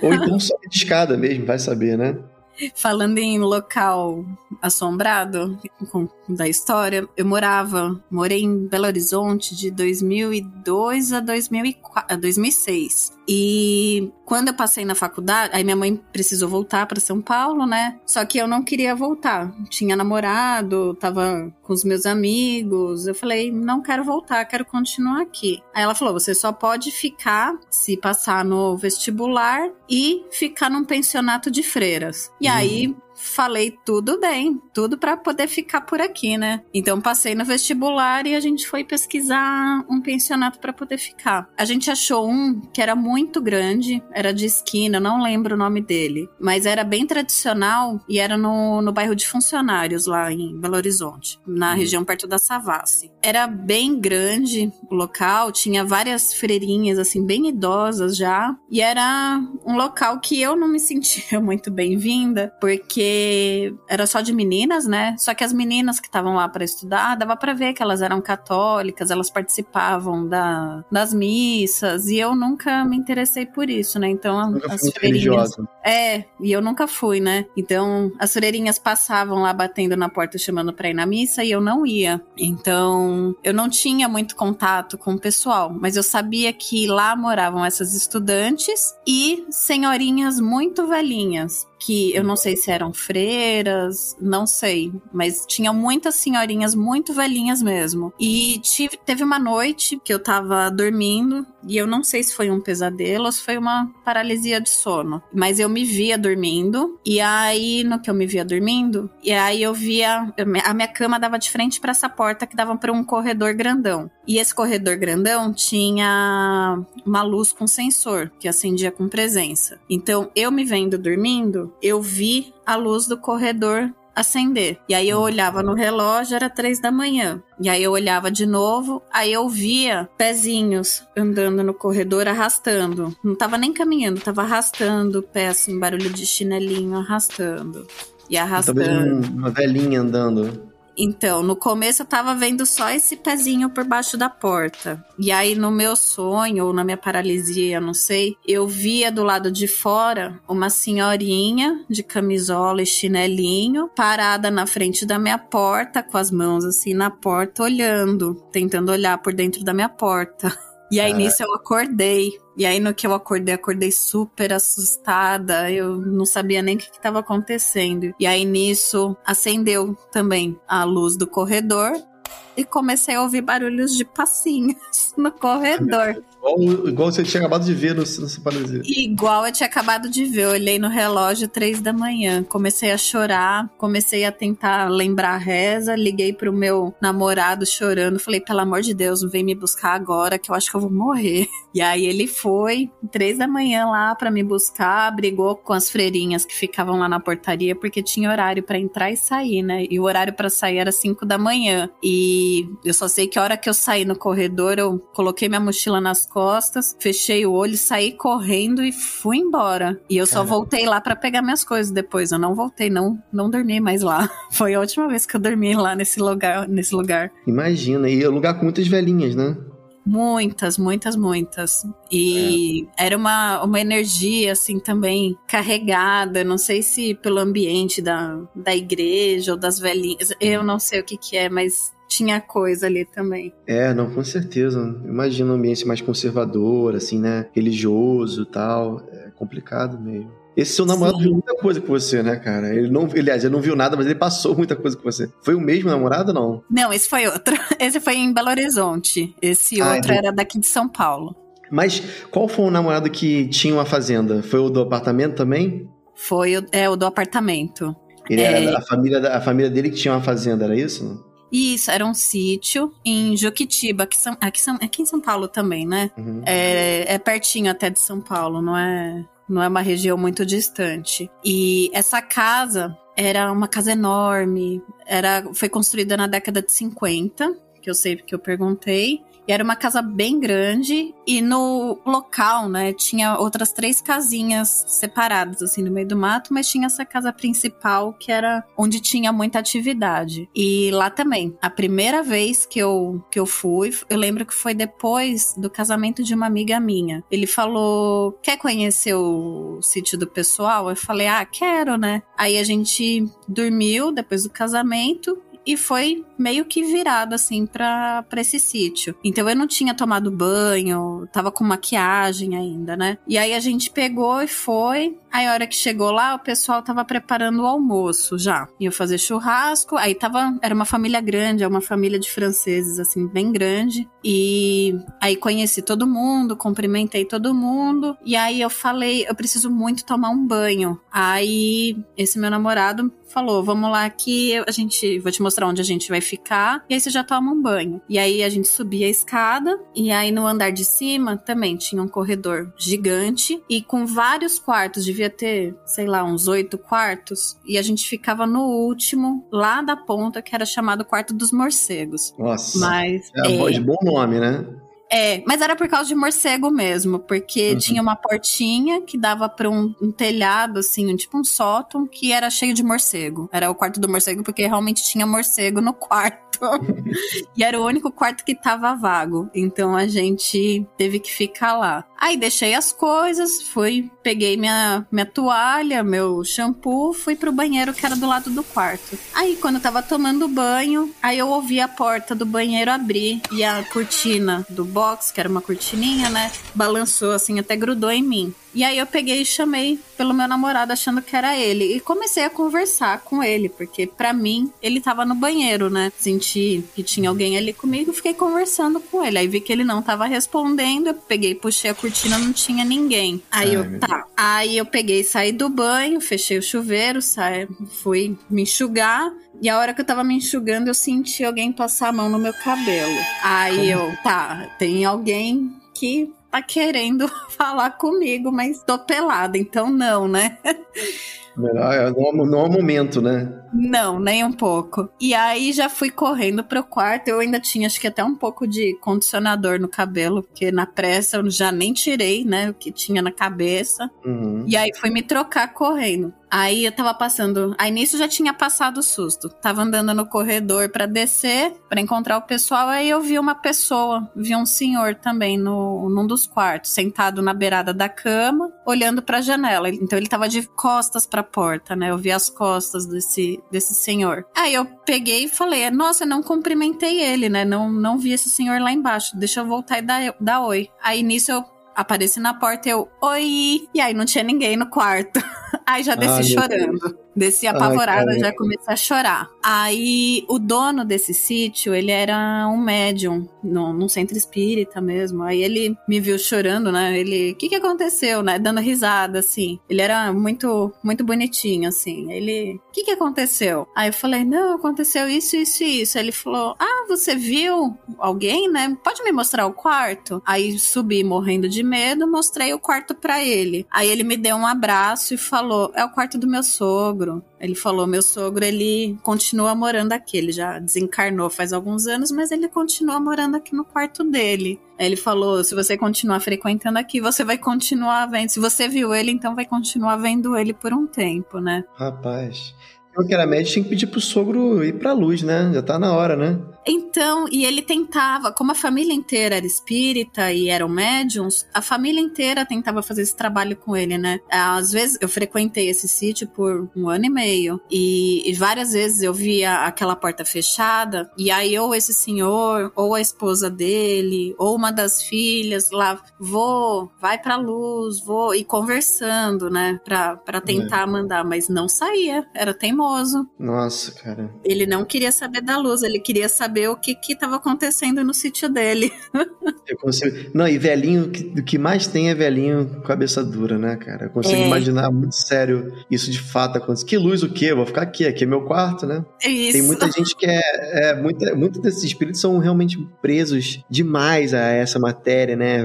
Ou então só de escada mesmo, vai saber, né? Falando em local assombrado da história, eu morava, morei em Belo Horizonte de 2002 a 2004, a 2006. E quando eu passei na faculdade, aí minha mãe precisou voltar para São Paulo, né? Só que eu não queria voltar. Tinha namorado, tava com os meus amigos. Eu falei, não quero voltar, quero continuar aqui. Aí ela falou: você só pode ficar se passar no vestibular e ficar num pensionato de freiras. E aí uhum falei tudo bem, tudo para poder ficar por aqui, né? Então passei no vestibular e a gente foi pesquisar um pensionato para poder ficar. A gente achou um que era muito grande, era de esquina, não lembro o nome dele, mas era bem tradicional e era no, no bairro de funcionários lá em Belo Horizonte, na uhum. região perto da Savassi. Era bem grande o local, tinha várias freirinhas assim bem idosas já, e era um local que eu não me sentia muito bem-vinda, porque era só de meninas, né? Só que as meninas que estavam lá para estudar, dava para ver que elas eram católicas, elas participavam da, das missas, e eu nunca me interessei por isso, né? Então, nunca as freirinhas. É, e eu nunca fui, né? Então, as freirinhas passavam lá batendo na porta chamando pra ir na missa e eu não ia. Então, eu não tinha muito contato com o pessoal, mas eu sabia que lá moravam essas estudantes e senhorinhas muito velhinhas que eu não sei se eram freiras, não sei, mas tinha muitas senhorinhas muito velhinhas mesmo. E tive, teve uma noite que eu tava dormindo e eu não sei se foi um pesadelo ou se foi uma paralisia de sono, mas eu me via dormindo e aí no que eu me via dormindo, e aí eu via a minha cama dava de frente para essa porta que dava para um corredor grandão. E esse corredor grandão tinha uma luz com sensor que acendia com presença. Então eu me vendo dormindo, eu vi a luz do corredor acender. E aí eu olhava no relógio, era três da manhã. E aí eu olhava de novo, aí eu via pezinhos andando no corredor arrastando. Não tava nem caminhando, tava arrastando o pé assim, barulho de chinelinho arrastando. E arrastando. Talvez uma velhinha andando. Então, no começo eu tava vendo só esse pezinho por baixo da porta. E aí, no meu sonho, ou na minha paralisia, não sei, eu via do lado de fora uma senhorinha de camisola e chinelinho parada na frente da minha porta, com as mãos assim na porta, olhando, tentando olhar por dentro da minha porta. E aí, nisso, eu acordei. E aí, no que eu acordei, acordei super assustada. Eu não sabia nem o que estava acontecendo. E aí, nisso, acendeu também a luz do corredor e comecei a ouvir barulhos de passinhos no corredor. Igual, igual você tinha acabado de ver no, no paralisia. Igual eu tinha acabado de ver. Eu olhei no relógio três da manhã. Comecei a chorar, comecei a tentar lembrar a reza, liguei pro meu namorado chorando. Falei, pelo amor de Deus, vem me buscar agora, que eu acho que eu vou morrer. E aí ele foi, três da manhã lá para me buscar, brigou com as freirinhas que ficavam lá na portaria, porque tinha horário para entrar e sair, né? E o horário para sair era cinco da manhã. E eu só sei que a hora que eu saí no corredor, eu coloquei minha mochila nas costas, fechei o olho, saí correndo e fui embora. E eu só Caramba. voltei lá para pegar minhas coisas depois. Eu não voltei, não, não dormi mais lá. Foi a última vez que eu dormi lá nesse lugar, nesse lugar. Imagina, e é um lugar com muitas velhinhas, né? Muitas, muitas, muitas. E é. era uma, uma energia, assim, também carregada. Não sei se pelo ambiente da, da igreja ou das velhinhas, eu não sei o que que é, mas tinha coisa ali também. É, não, com certeza. Imagina um ambiente mais conservador, assim, né? Religioso e tal. É complicado mesmo. Esse seu namorado Sim. viu muita coisa com você, né, cara? Ele não, aliás, ele não viu nada, mas ele passou muita coisa com você. Foi o mesmo namorado ou não? Não, esse foi outro. Esse foi em Belo Horizonte. Esse ah, outro era daqui de São Paulo. Mas qual foi o namorado que tinha uma fazenda? Foi o do apartamento também? Foi o, é, o do apartamento. Ele é... era a família, a família dele que tinha uma fazenda, era isso? Isso, era um sítio em Juquitiba, aqui, são, aqui, são, aqui em São Paulo também, né? Uhum. É, é pertinho até de São Paulo, não é, não é uma região muito distante. E essa casa era uma casa enorme, era, foi construída na década de 50, que eu sei porque eu perguntei. Era uma casa bem grande e no local, né, tinha outras três casinhas separadas assim no meio do mato, mas tinha essa casa principal que era onde tinha muita atividade. E lá também, a primeira vez que eu que eu fui, eu lembro que foi depois do casamento de uma amiga minha. Ele falou: "Quer conhecer o sítio do pessoal?" Eu falei: "Ah, quero, né?" Aí a gente dormiu depois do casamento e foi meio que virado assim para esse sítio. Então eu não tinha tomado banho, tava com maquiagem ainda, né? E aí a gente pegou e foi. Aí a hora que chegou lá, o pessoal tava preparando o almoço já. Ia fazer churrasco, aí tava, era uma família grande, é uma família de franceses assim, bem grande. E aí conheci todo mundo, cumprimentei todo mundo, e aí eu falei, eu preciso muito tomar um banho. Aí esse meu namorado falou: "Vamos lá que a gente vou te mostrar onde a gente vai ficar, e aí você já toma um banho". E aí a gente subia a escada, e aí no andar de cima também tinha um corredor gigante e com vários quartos, devia ter, sei lá, uns oito quartos, e a gente ficava no último, lá da ponta, que era chamado quarto dos morcegos. Nossa. Mas é, é... de bom nome, né? É, mas era por causa de morcego mesmo, porque uhum. tinha uma portinha que dava para um, um, telhado, assim, um, tipo um sótão, que era cheio de morcego. Era o quarto do morcego, porque realmente tinha morcego no quarto. E era o único quarto que tava vago. Então a gente teve que ficar lá. Aí deixei as coisas, fui, peguei minha, minha toalha, meu shampoo, fui pro banheiro que era do lado do quarto. Aí quando eu tava tomando banho, aí eu ouvi a porta do banheiro abrir e a cortina do box, que era uma cortininha, né, balançou assim, até grudou em mim. E aí eu peguei e chamei pelo meu namorado achando que era ele e comecei a conversar com ele, porque para mim ele tava no banheiro, né? Senti que tinha alguém ali comigo, fiquei conversando com ele. Aí vi que ele não tava respondendo, eu peguei, puxei a cortina, não tinha ninguém. Aí Ai, eu, tá. Aí eu peguei, saí do banho, fechei o chuveiro, saí, fui me enxugar. E a hora que eu tava me enxugando, eu senti alguém passar a mão no meu cabelo. Aí eu, tá, tem alguém que querendo falar comigo, mas tô pelada, então não, né? Melhor, não, não é o momento, né? Não, nem um pouco. E aí já fui correndo pro quarto. Eu ainda tinha, acho que até um pouco de condicionador no cabelo, porque na pressa eu já nem tirei, né? O que tinha na cabeça. Uhum. E aí fui me trocar correndo. Aí eu tava passando. Aí nisso já tinha passado o susto. Tava andando no corredor para descer, para encontrar o pessoal. Aí eu vi uma pessoa, vi um senhor também no, num dos quartos, sentado na beirada da cama, olhando pra janela. Então ele tava de costas pra porta, né? Eu vi as costas desse, desse senhor. Aí eu peguei e falei: Nossa, não cumprimentei ele, né? Não, não vi esse senhor lá embaixo. Deixa eu voltar e dar, dar oi. Aí nisso eu apareci na porta eu, oi! E aí não tinha ninguém no quarto. aí já desci chorando. Desci apavorada, Ai, já comecei a chorar. Aí, o dono desse sítio, ele era um médium, no, num centro espírita mesmo. Aí ele me viu chorando, né? Ele, o que que aconteceu, né? Dando risada, assim. Ele era muito, muito bonitinho, assim. Ele, o que que aconteceu? Aí eu falei, não, aconteceu isso, isso e isso. Aí ele falou, ah, você viu alguém, né? Pode me mostrar o quarto? Aí subi morrendo de medo, mostrei o quarto para ele. Aí ele me deu um abraço e falou, é o quarto do meu sogro sogro. Ele falou: meu sogro, ele continua morando aqui. Ele já desencarnou faz alguns anos, mas ele continua morando aqui no quarto dele. Ele falou: se você continuar frequentando aqui, você vai continuar vendo. Se você viu ele, então vai continuar vendo ele por um tempo, né? Rapaz. Eu que era médico tinha que pedir pro sogro ir pra luz, né? Já tá na hora, né? Então, e ele tentava, como a família inteira era espírita e eram médiums, a família inteira tentava fazer esse trabalho com ele, né? Às vezes eu frequentei esse sítio por um ano e meio e, e várias vezes eu via aquela porta fechada e aí ou esse senhor ou a esposa dele ou uma das filhas lá, vou, vai pra luz, vou e conversando, né, pra, pra tentar é. mandar, mas não saía, era teimoso. Nossa, cara. Ele não queria saber da luz, ele queria saber o que que tava acontecendo no sítio dele. Eu consigo... Não, e velhinho, o que mais tem é velhinho cabeça dura, né, cara? Eu consigo é. imaginar muito sério isso de fato acontecendo. Que luz o quê? Eu vou ficar aqui, aqui é meu quarto, né? É isso. Tem muita gente que é, é muita, muitos desses espíritos são realmente presos demais a essa matéria, né?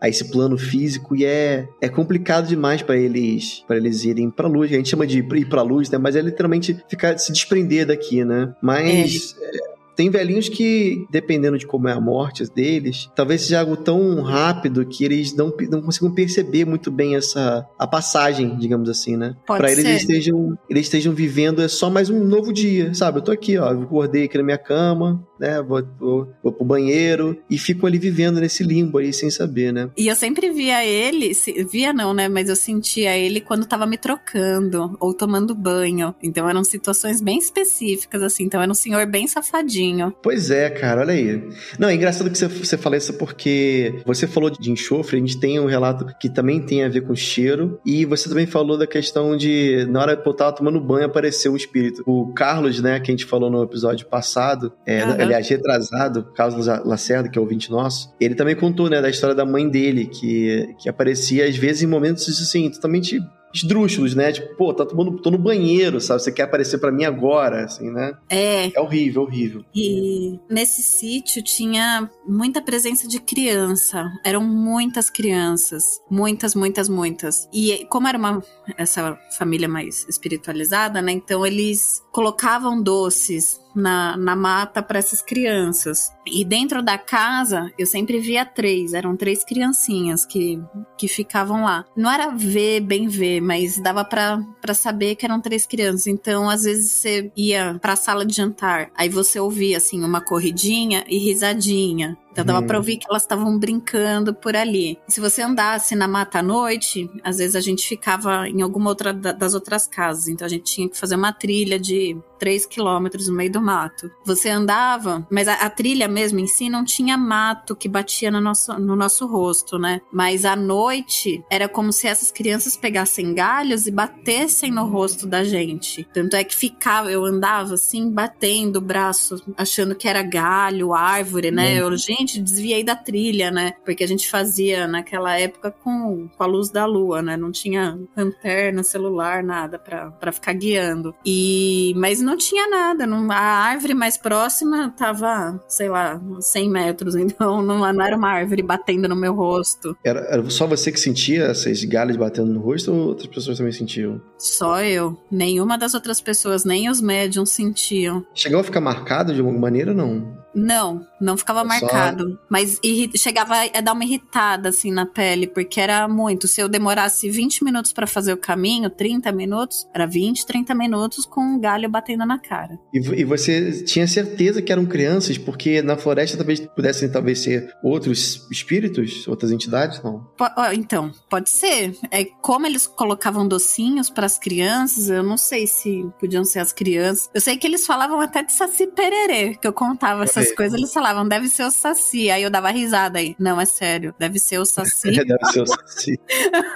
A esse plano físico e é, é complicado demais para eles para eles irem para luz. A gente chama de ir para luz, né? Mas é literalmente ficar se desprender daqui, né? Mas é. Tem velhinhos que, dependendo de como é a morte deles, talvez seja algo tão rápido que eles não, não consigam perceber muito bem essa a passagem, digamos assim, né? Para eles eles estejam, eles estejam vivendo é só mais um novo dia, sabe? Eu tô aqui, ó, eu acordei aqui na minha cama, né? Vou, vou, vou pro banheiro e fico ali vivendo nesse limbo aí sem saber, né? E eu sempre via ele, via não, né? Mas eu sentia ele quando tava me trocando ou tomando banho. Então eram situações bem específicas, assim. Então era um senhor bem safadinho Pois é, cara, olha aí. Não, é engraçado que você, você fala isso porque você falou de enxofre, a gente tem um relato que também tem a ver com cheiro, e você também falou da questão de, na hora que eu tava tomando banho, apareceu um espírito. O Carlos, né, que a gente falou no episódio passado, é, uhum. aliás, retrasado, Carlos Lacerda, que é ouvinte nosso, ele também contou, né, da história da mãe dele, que, que aparecia às vezes em momentos, assim, totalmente esdrúxulos, né? Tipo, pô, tá tomando, tô no banheiro, sabe? Você quer aparecer para mim agora, assim, né? É. É horrível, horrível. E nesse sítio tinha muita presença de criança. Eram muitas crianças. Muitas, muitas, muitas. E como era uma essa família mais espiritualizada, né? Então eles colocavam doces na, na mata para essas crianças. E dentro da casa, eu sempre via três, eram três criancinhas que, que ficavam lá. Não era ver, bem ver, mas dava para saber que eram três crianças. Então, às vezes você ia para a sala de jantar, aí você ouvia assim uma corridinha e risadinha. Então dava hum. pra ouvir que elas estavam brincando por ali. Se você andasse na mata à noite, às vezes a gente ficava em alguma outra das outras casas. Então a gente tinha que fazer uma trilha de 3 quilômetros no meio do mato. Você andava, mas a, a, trilha mesmo em si não tinha mato que batia no nosso, no nosso rosto, né? Mas à noite era como se essas crianças pegassem galhos e batessem no rosto da gente. Tanto é que ficava, eu andava assim, batendo o braço, achando que era galho, árvore, né? Hum. Eu, gente, gente, desviei da trilha, né? Porque a gente fazia naquela época com, com a luz da lua, né? Não tinha lanterna, celular, nada para ficar guiando. E mas não tinha nada, não, a árvore mais próxima tava, sei lá, 100 metros, então não, não era uma árvore batendo no meu rosto. Era, era só você que sentia essas galhas batendo no rosto ou outras pessoas também sentiam? Só eu. Nenhuma das outras pessoas, nem os médiums sentiam. Chegou a ficar marcado de alguma maneira, não? Não, não ficava marcado. Mas chegava a dar uma irritada assim na pele, porque era muito. Se eu demorasse 20 minutos para fazer o caminho, 30 minutos, era 20, 30 minutos com um galho batendo na cara. E, e você tinha certeza que eram crianças, porque na floresta talvez pudessem talvez ser outros espíritos, outras entidades, não? então, pode ser. É como eles colocavam docinhos para as crianças, eu não sei se podiam ser as crianças. Eu sei que eles falavam até de saci pererê, que eu contava essas essas coisas, eles falavam, deve ser o Saci. Aí eu dava risada aí. Não, é sério, deve ser o Saci. deve ser o Saci.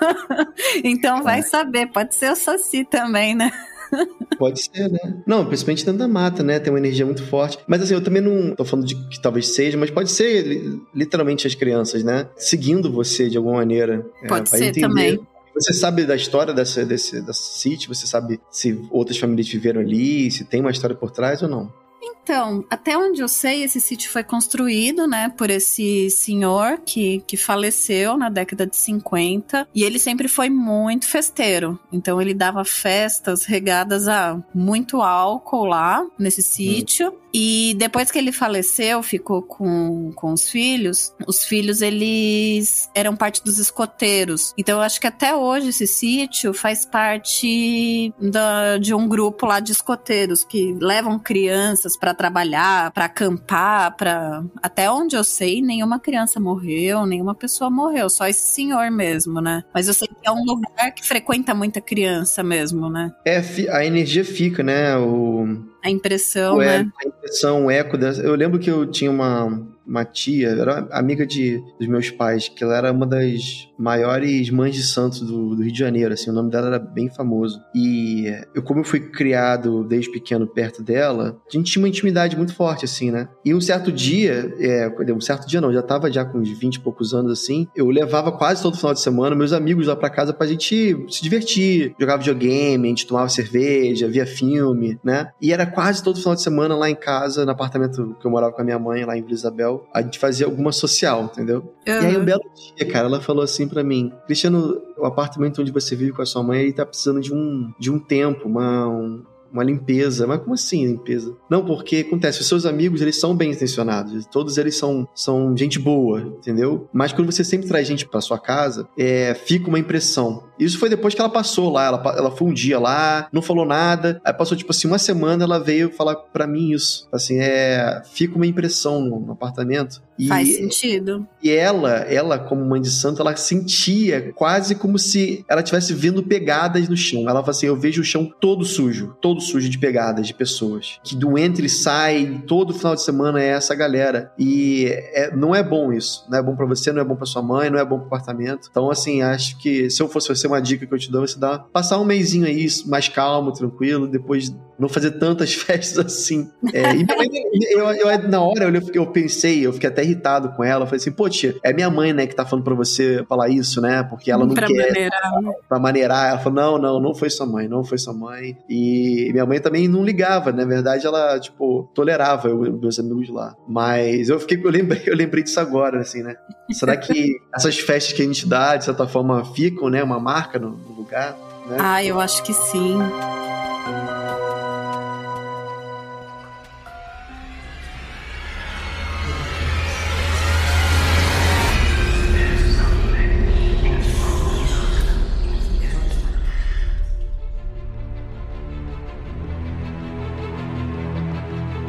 então vai é. saber, pode ser o Saci também, né? Pode ser, né? Não, principalmente dentro da mata, né? Tem uma energia muito forte. Mas assim, eu também não tô falando de que talvez seja, mas pode ser literalmente as crianças, né? Seguindo você de alguma maneira. É, pode é, ser entender. também. Você sabe da história desse, desse, desse sítio? Você sabe se outras famílias viveram ali, se tem uma história por trás ou não? Então, até onde eu sei, esse sítio foi construído, né, por esse senhor que, que faleceu na década de 50, e ele sempre foi muito festeiro. Então, ele dava festas regadas a muito álcool lá nesse hum. sítio. Hum. E depois que ele faleceu, ficou com, com os filhos. Os filhos, eles eram parte dos escoteiros. Então, eu acho que até hoje esse sítio faz parte da, de um grupo lá de escoteiros que levam crianças para trabalhar, para acampar, para até onde eu sei, nenhuma criança morreu, nenhuma pessoa morreu, só esse senhor mesmo, né? Mas eu sei que é um lugar que frequenta muita criança mesmo, né? É, a energia fica, né? O a impressão, o né? A impressão, o eco dessa. Eu lembro que eu tinha uma, uma tia, era amiga de, dos meus pais, que ela era uma das maiores mães de santos do, do, Rio de Janeiro, assim, o nome dela era bem famoso. E eu, como eu fui criado desde pequeno perto dela, a gente tinha uma intimidade muito forte, assim, né? E um certo dia, é, um certo dia não, já tava já com uns 20 e poucos anos, assim, eu levava quase todo final de semana meus amigos lá pra casa pra gente se divertir, jogava videogame, a gente tomava cerveja, via filme, né? E era quase todo final de semana lá em casa, no apartamento que eu morava com a minha mãe, lá em Vila Isabel, a gente fazia alguma social, entendeu? Uhum. E aí um belo dia, cara, ela falou assim para mim, Cristiano, o apartamento onde você vive com a sua mãe, ele tá precisando de um, de um tempo, uma, um, uma limpeza. Mas como assim limpeza? Não, porque acontece, os seus amigos, eles são bem intencionados, todos eles são, são gente boa, entendeu? Mas quando você sempre traz gente para sua casa, é, fica uma impressão. Isso foi depois que ela passou lá, ela, ela foi um dia lá, não falou nada, aí passou tipo assim uma semana, ela veio falar para mim isso. Assim, é, fica uma impressão no, no apartamento. E, Faz sentido. E ela, ela como mãe de santo, ela sentia quase como se ela estivesse vendo pegadas no chão. Ela fala assim, eu vejo o chão todo sujo, todo todo sujo de pegadas de pessoas. Que do entra e sai, todo final de semana é essa galera. E é, não é bom isso. Não é bom para você, não é bom para sua mãe, não é bom pro apartamento. Então, assim, acho que se eu fosse você, uma dica que eu te dou, você dá passar um mêsinho aí mais calmo, tranquilo, depois não fazer tantas festas assim. É, e eu, eu, eu, na hora eu, eu pensei, eu fiquei até irritado com ela. Eu falei assim, pô, tia, é minha mãe, né, que tá falando pra você falar isso, né? Porque ela não pra quer. Maneirar. Né? Pra maneirar. Ela falou, não, não, não foi sua mãe, não foi sua mãe. E minha mãe também não ligava, né? na verdade ela, tipo, tolerava eu, meus amigos lá. Mas eu fiquei, eu lembrei, eu lembrei disso agora, assim, né? Será que essas festas que a gente dá, de certa forma, ficam, né? Uma marca no, no lugar? Né? Ah, eu acho que sim.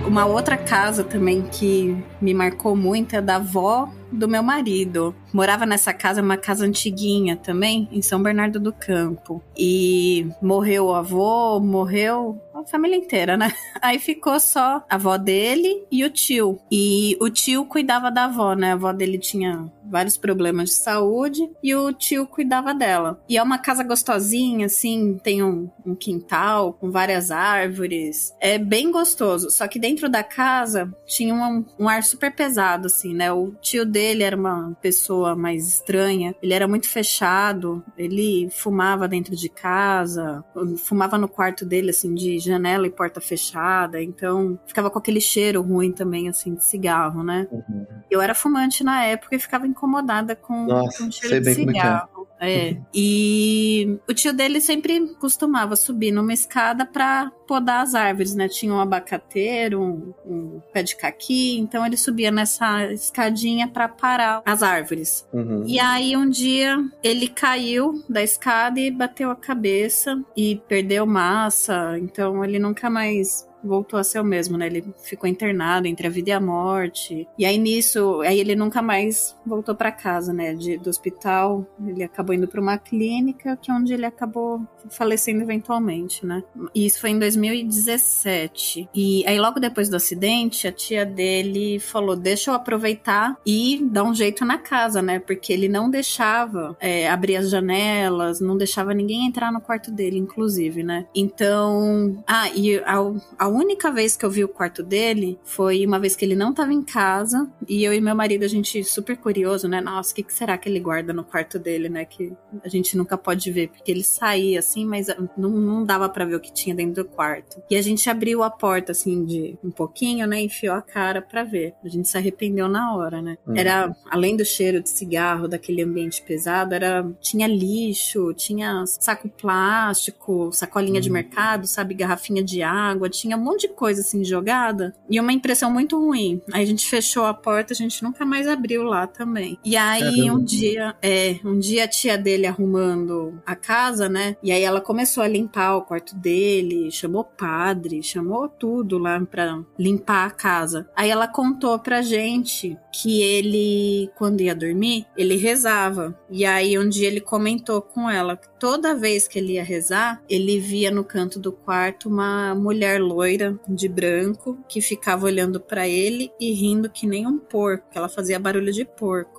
Uma outra casa também que me marcou muito é da avó do meu marido. Morava nessa casa, uma casa antiguinha também, em São Bernardo do Campo. E morreu o avô, morreu a família inteira, né? Aí ficou só a avó dele e o tio. E o tio cuidava da avó, né? A avó dele tinha vários problemas de saúde e o tio cuidava dela. E é uma casa gostosinha, assim, tem um, um quintal com várias árvores. É bem gostoso. Só que dentro da casa tinha um, um ar super pesado, assim, né? O tio dele era uma pessoa mais estranha. Ele era muito fechado. Ele fumava dentro de casa, fumava no quarto dele, assim, de janela e porta fechada. Então ficava com aquele cheiro ruim também, assim, de cigarro, né? Uhum. Eu era fumante na época e ficava incomodada com, Nossa, com o cheiro de é é. cigarro. É. E o tio dele sempre costumava subir numa escada para podar as árvores, né? Tinha um abacateiro, um, um, pé de caqui, então ele subia nessa escadinha para parar as árvores. Uhum. E aí um dia ele caiu da escada e bateu a cabeça e perdeu massa, então ele nunca mais voltou a ser o mesmo, né? Ele ficou internado entre a vida e a morte. E aí nisso, aí ele nunca mais voltou para casa, né? De, do hospital, ele acabou indo para uma clínica, que é onde ele acabou falecendo eventualmente, né? E isso foi em 2017. E aí logo depois do acidente, a tia dele falou: "Deixa eu aproveitar e dar um jeito na casa, né? Porque ele não deixava é, abrir as janelas, não deixava ninguém entrar no quarto dele, inclusive, né? Então, ah, e ao, ao única vez que eu vi o quarto dele foi uma vez que ele não tava em casa e eu e meu marido, a gente super curioso, né? Nossa, o que, que será que ele guarda no quarto dele, né? Que a gente nunca pode ver, porque ele saía assim, mas não, não dava para ver o que tinha dentro do quarto. E a gente abriu a porta assim de um pouquinho, né? Enfiou a cara para ver. A gente se arrependeu na hora, né? Uhum. Era, além do cheiro de cigarro, daquele ambiente pesado, era tinha lixo, tinha saco plástico, sacolinha uhum. de mercado, sabe, garrafinha de água, tinha um monte de coisa assim jogada e uma impressão muito ruim. Aí a gente fechou a porta, a gente nunca mais abriu lá também. E aí um dia, é, um dia a tia dele arrumando a casa, né? E aí ela começou a limpar o quarto dele, chamou padre, chamou tudo lá pra limpar a casa. Aí ela contou pra gente que ele, quando ia dormir, ele rezava. E aí um dia ele comentou com ela que toda vez que ele ia rezar, ele via no canto do quarto uma mulher loira de branco que ficava olhando para ele e rindo que nem um porco, ela fazia barulho de porco.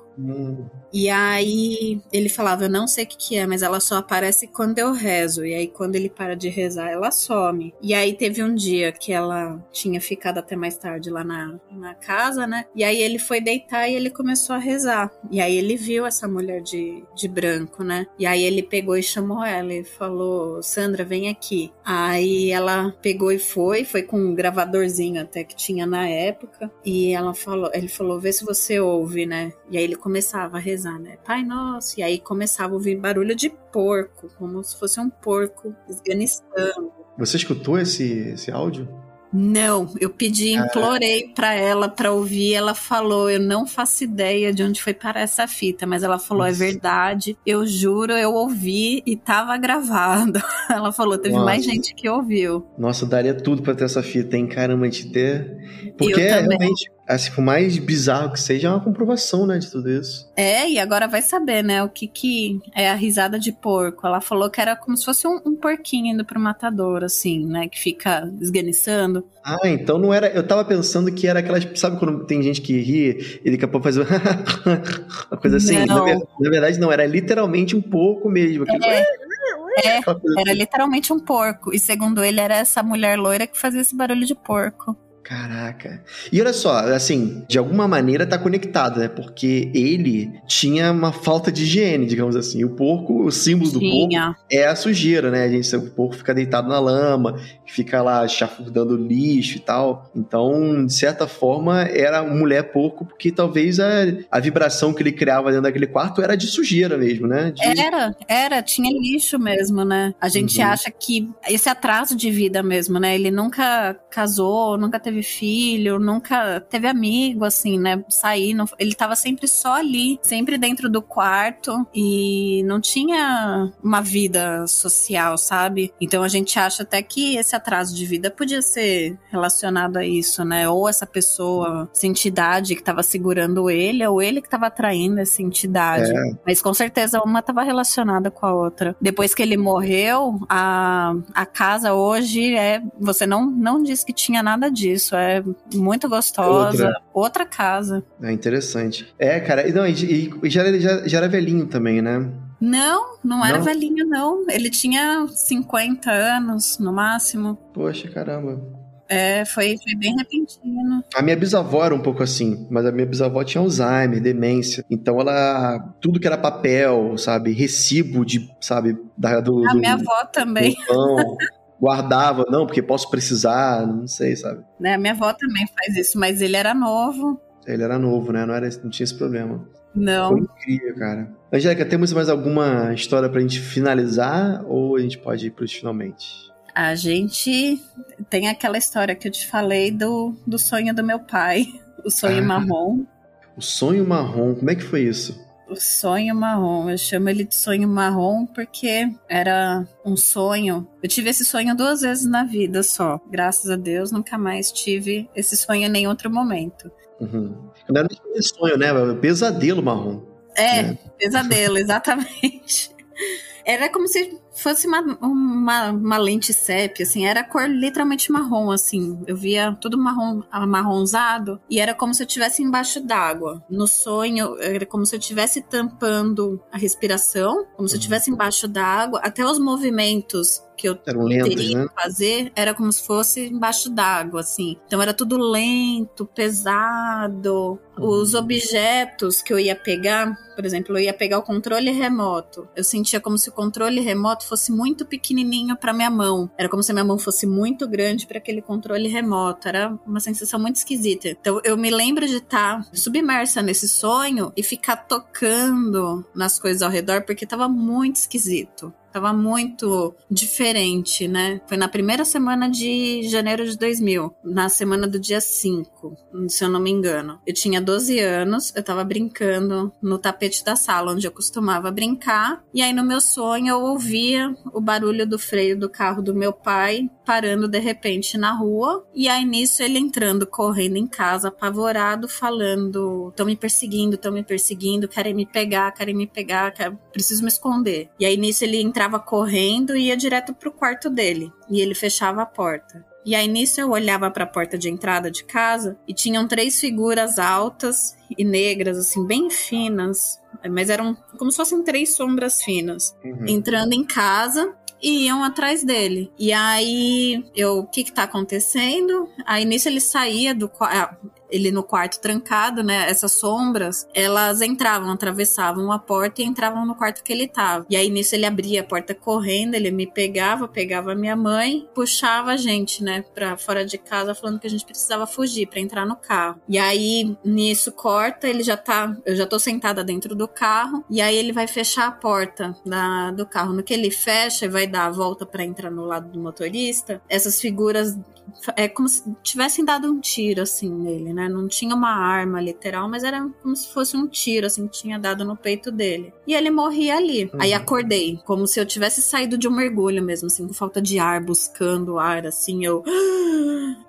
E aí ele falava, eu não sei o que, que é, mas ela só aparece quando eu rezo. E aí quando ele para de rezar, ela some. E aí teve um dia que ela tinha ficado até mais tarde lá na, na casa, né? E aí ele foi deitar e ele começou a rezar. E aí ele viu essa mulher de, de branco, né? E aí ele pegou e chamou ela e falou, Sandra, vem aqui. Aí ela pegou e foi, foi com um gravadorzinho até que tinha na época. E ela falou, ele falou, vê se você ouve, né? E aí ele começava a rezar, né? Pai nosso. E aí começava a ouvir barulho de porco, como se fosse um porco esganiçando. Você escutou esse, esse áudio? Não, eu pedi, é. implorei é. para ela para ouvir. Ela falou: Eu não faço ideia de onde foi parar essa fita, mas ela falou: É verdade, eu juro, eu ouvi e tava gravado. Ela falou: Teve Nossa. mais gente que ouviu. Nossa, daria tudo para ter essa fita, hein? Caramba, de ter. Porque realmente assim, por mais bizarro que seja, é uma comprovação, né, de tudo isso. É, e agora vai saber, né, o que que é a risada de porco. Ela falou que era como se fosse um, um porquinho indo pro matador, assim, né, que fica esganiçando. Ah, então não era. Eu tava pensando que era aquelas. Sabe quando tem gente que ri e daqui a pouco faz uma coisa assim? Na, na, verdade, não, era literalmente um porco mesmo. É. É, era assim. literalmente um porco. E segundo ele, era essa mulher loira que fazia esse barulho de porco. Caraca. E olha só, assim, de alguma maneira tá conectado, né? Porque ele tinha uma falta de higiene, digamos assim. O porco, o símbolo tinha. do porco é a sujeira, né? A gente, o porco fica deitado na lama, fica lá chafurdando lixo e tal. Então, de certa forma, era mulher porco, porque talvez a, a vibração que ele criava dentro daquele quarto era de sujeira mesmo, né? De... Era, era, tinha lixo mesmo, né? A gente uhum. acha que esse atraso de vida mesmo, né? Ele nunca casou, nunca teve teve filho, nunca teve amigo, assim, né? Sair, não, ele tava sempre só ali, sempre dentro do quarto e não tinha uma vida social, sabe? Então a gente acha até que esse atraso de vida podia ser relacionado a isso, né? Ou essa pessoa, essa entidade que tava segurando ele, ou ele que tava atraindo essa entidade. É. Mas com certeza uma tava relacionada com a outra. Depois que ele morreu, a, a casa hoje é. Você não, não disse que tinha nada disso isso. É muito gostosa. Outra, Outra casa. É interessante. É, cara. Não, e, e já, já, já era velhinho também, né? Não, não era não? velhinho, não. Ele tinha 50 anos, no máximo. Poxa, caramba. É, foi, foi bem repentino. A minha bisavó era um pouco assim, mas a minha bisavó tinha Alzheimer, demência. Então ela. Tudo que era papel, sabe? Recibo de, sabe? Da, do, a do, minha avó também. Do guardava, não, porque posso precisar, não sei, sabe? Né, minha avó também faz isso, mas ele era novo. Ele era novo, né? Não, era, não tinha esse problema. Não. Foi incrível, cara. Angélica, temos mais alguma história pra gente finalizar ou a gente pode ir pros finalmente? A gente tem aquela história que eu te falei do, do sonho do meu pai, o sonho ah, marrom. O sonho marrom, como é que foi isso? o sonho marrom. Eu chamo ele de sonho marrom porque era um sonho. Eu tive esse sonho duas vezes na vida só. Graças a Deus, nunca mais tive esse sonho em nenhum outro momento. Uhum. Não era nem sonho, né? Pesadelo marrom. É, né? pesadelo, exatamente. Era como se fosse uma, uma, uma, lente sépia, assim, era cor literalmente marrom, assim. Eu via tudo marrom, amarronzado e era como se eu estivesse embaixo d'água. No sonho, era como se eu estivesse tampando a respiração, como se eu estivesse embaixo d'água, até os movimentos que eu lentos, teria né? que fazer era como se fosse embaixo d'água, assim. Então era tudo lento, pesado. Uhum. Os objetos que eu ia pegar, por exemplo, eu ia pegar o controle remoto. Eu sentia como se o controle remoto fosse muito pequenininho para minha mão. Era como se a minha mão fosse muito grande para aquele controle remoto. Era uma sensação muito esquisita. Então eu me lembro de estar tá submersa nesse sonho e ficar tocando nas coisas ao redor porque tava muito esquisito. Tava muito diferente, né? Foi na primeira semana de janeiro de 2000, na semana do dia 5, se eu não me engano. Eu tinha 12 anos, eu tava brincando no tapete da sala onde eu costumava brincar, e aí no meu sonho eu ouvia o barulho do freio do carro do meu pai parando de repente na rua, e aí nisso ele entrando correndo em casa apavorado, falando: "Estão me perseguindo, estão me perseguindo, querem me pegar, querem me pegar, preciso me esconder". E aí nisso ele entrava correndo e ia direto pro quarto dele. E ele fechava a porta. E aí nisso eu olhava para a porta de entrada de casa e tinham três figuras altas e negras, assim, bem finas, mas eram como se fossem três sombras finas, uhum. entrando em casa e iam atrás dele. E aí, eu, o que que tá acontecendo? Aí nisso ele saía do quarto ele no quarto trancado, né? Essas sombras, elas entravam, atravessavam a porta e entravam no quarto que ele tava. E aí nisso ele abria a porta correndo, ele me pegava, pegava minha mãe, puxava a gente, né, pra fora de casa, falando que a gente precisava fugir para entrar no carro. E aí nisso corta, ele já tá, eu já tô sentada dentro do carro, e aí ele vai fechar a porta da, do carro. No que ele fecha e vai dar a volta para entrar no lado do motorista, essas figuras é como se tivessem dado um tiro assim nele, né? Não tinha uma arma literal, mas era como se fosse um tiro assim que tinha dado no peito dele. E ele morria ali. Uhum. Aí acordei, como se eu tivesse saído de um mergulho mesmo, assim, com falta de ar, buscando ar, assim, eu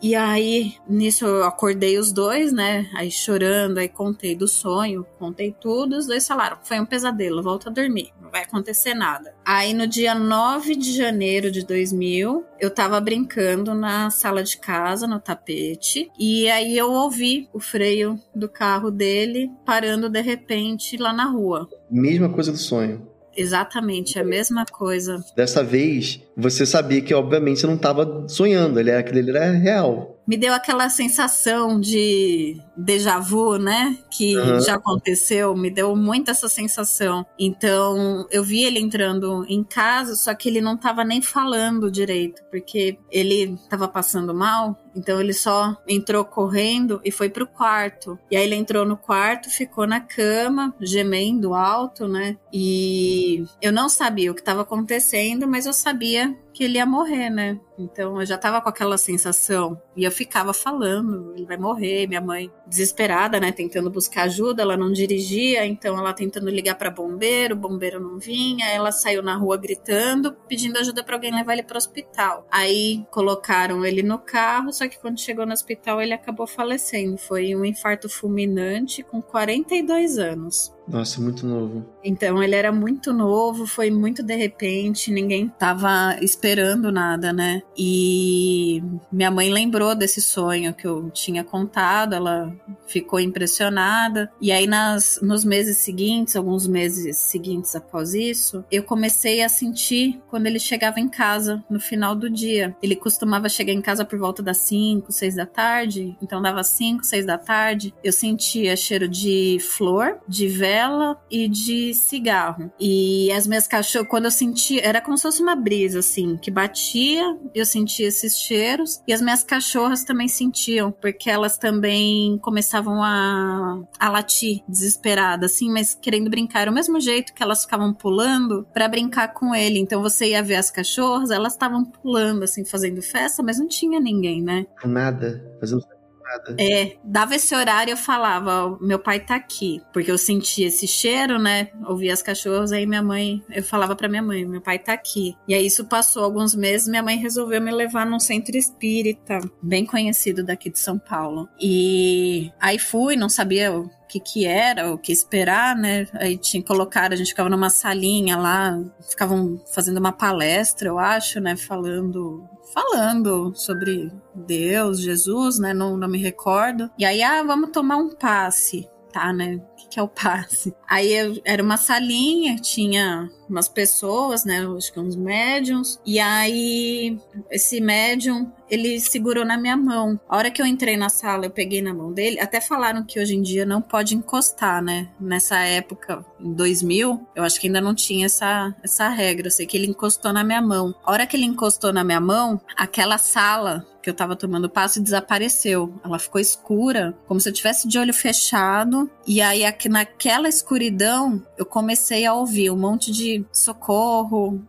E aí nisso eu acordei os dois, né? Aí chorando, aí contei do sonho, contei tudo, os dois falaram: "Foi um pesadelo, volta a dormir, não vai acontecer nada". Aí no dia 9 de janeiro de 2000, eu tava brincando na sala de casa, no tapete, e aí eu ouvi o freio do carro dele parando de repente lá na rua. Mesma coisa do sonho. Exatamente, a mesma coisa. Dessa vez, você sabia que, obviamente, você não estava sonhando, ele era, aquele era real me deu aquela sensação de déjà vu, né? Que uhum. já aconteceu, me deu muito essa sensação. Então, eu vi ele entrando em casa, só que ele não tava nem falando direito, porque ele tava passando mal. Então ele só entrou correndo e foi pro quarto. E aí ele entrou no quarto, ficou na cama, gemendo alto, né? E eu não sabia o que estava acontecendo, mas eu sabia que ele ia morrer, né? Então eu já tava com aquela sensação. E eu ficava falando, ele vai morrer, minha mãe desesperada, né, tentando buscar ajuda, ela não dirigia, então ela tentando ligar para bombeiro, o bombeiro não vinha, ela saiu na rua gritando, pedindo ajuda para alguém levar ele para hospital. Aí colocaram ele no carro, só que quando chegou no hospital ele acabou falecendo. Foi um infarto fulminante com 42 anos. Nossa, muito novo. Então ele era muito novo, foi muito de repente, ninguém tava esperando nada, né? E minha mãe lembrou desse sonho que eu tinha contado, ela ficou impressionada. E aí nas nos meses seguintes, alguns meses seguintes após isso, eu comecei a sentir quando ele chegava em casa no final do dia. Ele costumava chegar em casa por volta das 5, 6 da tarde, então dava 5, 6 da tarde, eu sentia cheiro de flor, de vela vela e de cigarro. E as minhas cachorras, quando eu sentia, era como se fosse uma brisa, assim, que batia, eu sentia esses cheiros. E as minhas cachorras também sentiam, porque elas também começavam a, a latir desesperadas, assim, mas querendo brincar. o mesmo jeito que elas ficavam pulando para brincar com ele. Então você ia ver as cachorras, elas estavam pulando, assim, fazendo festa, mas não tinha ninguém, né? Nada, fazendo nada. É, dava esse horário eu falava, meu pai tá aqui, porque eu sentia esse cheiro, né? Ouvia as cachorras, aí minha mãe, eu falava para minha mãe, meu pai tá aqui. E aí isso passou alguns meses, minha mãe resolveu me levar num centro espírita, bem conhecido daqui de São Paulo. E aí fui, não sabia o que que era, o que esperar, né? Aí tinha colocado, a gente ficava numa salinha lá, ficavam fazendo uma palestra, eu acho, né, falando falando sobre Deus, Jesus, né? Não, não me recordo. E aí, ah, vamos tomar um passe, tá, né? O que, que é o passe? Aí eu, era uma salinha, tinha umas pessoas, né? Acho que uns médiums. E aí, esse médium, ele segurou na minha mão. A hora que eu entrei na sala, eu peguei na mão dele. Até falaram que hoje em dia não pode encostar, né? Nessa época, em 2000, eu acho que ainda não tinha essa, essa regra. Eu sei que ele encostou na minha mão. A hora que ele encostou na minha mão, aquela sala que eu tava tomando passo desapareceu. Ela ficou escura, como se eu tivesse de olho fechado. E aí naquela escuridão eu comecei a ouvir um monte de socorro,